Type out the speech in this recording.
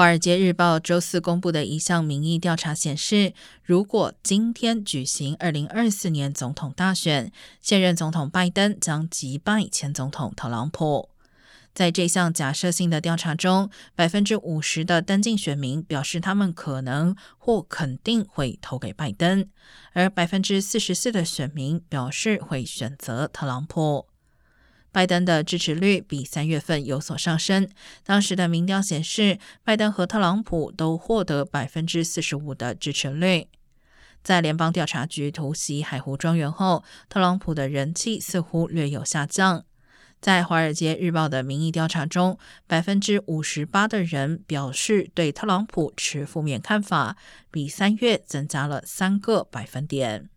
华尔街日报周四公布的一项民意调查显示，如果今天举行二零二四年总统大选，现任总统拜登将击败前总统特朗普。在这项假设性的调查中，百分之五十的登记选民表示他们可能或肯定会投给拜登，而百分之四十四的选民表示会选择特朗普。拜登的支持率比三月份有所上升。当时的民调显示，拜登和特朗普都获得百分之四十五的支持率。在联邦调查局突袭海湖庄园后，特朗普的人气似乎略有下降。在《华尔街日报》的民意调查中，百分之五十八的人表示对特朗普持负面看法，比三月增加了三个百分点。